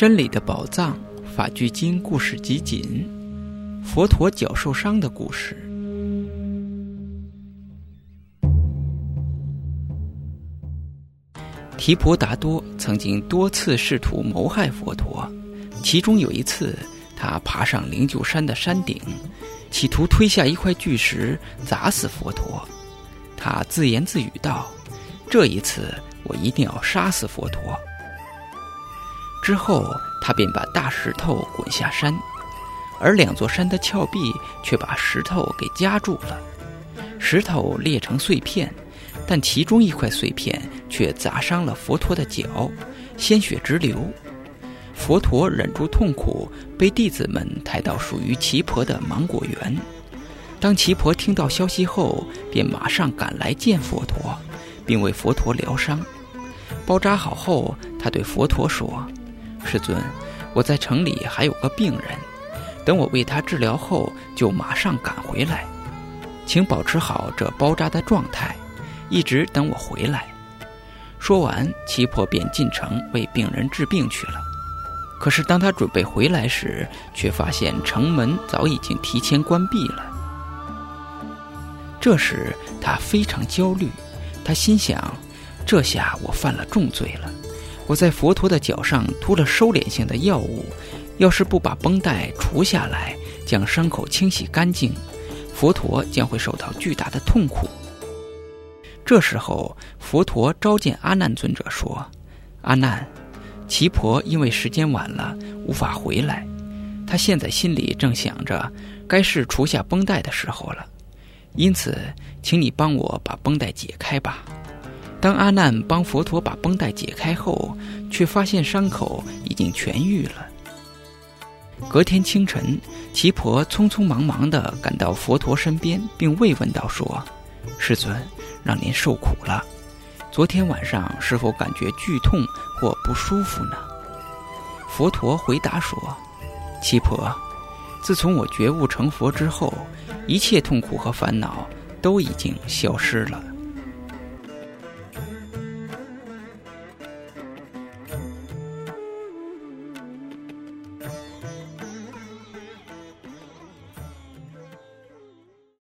真理的宝藏法句经故事集锦：佛陀脚受伤的故事。提婆达多曾经多次试图谋害佛陀，其中有一次，他爬上灵鹫山的山顶，企图推下一块巨石砸死佛陀。他自言自语道：“这一次，我一定要杀死佛陀。”之后，他便把大石头滚下山，而两座山的峭壁却把石头给夹住了，石头裂成碎片，但其中一块碎片却砸伤了佛陀的脚，鲜血直流。佛陀忍住痛苦，被弟子们抬到属于奇婆的芒果园。当奇婆听到消息后，便马上赶来见佛陀，并为佛陀疗伤。包扎好后，他对佛陀说。师尊，我在城里还有个病人，等我为他治疗后，就马上赶回来，请保持好这包扎的状态，一直等我回来。说完，七婆便进城为病人治病去了。可是当他准备回来时，却发现城门早已经提前关闭了。这时他非常焦虑，他心想：这下我犯了重罪了。我在佛陀的脚上涂了收敛性的药物，要是不把绷带除下来，将伤口清洗干净，佛陀将会受到巨大的痛苦。这时候，佛陀召见阿难尊者说：“阿难，奇婆因为时间晚了，无法回来。他现在心里正想着，该是除下绷带的时候了。因此，请你帮我把绷带解开吧。”当阿难帮佛陀把绷带解开后，却发现伤口已经痊愈了。隔天清晨，奇婆匆匆忙忙地赶到佛陀身边，并慰问道：“说，世尊，让您受苦了。昨天晚上是否感觉剧痛或不舒服呢？”佛陀回答说：“奇婆，自从我觉悟成佛之后，一切痛苦和烦恼都已经消失了。”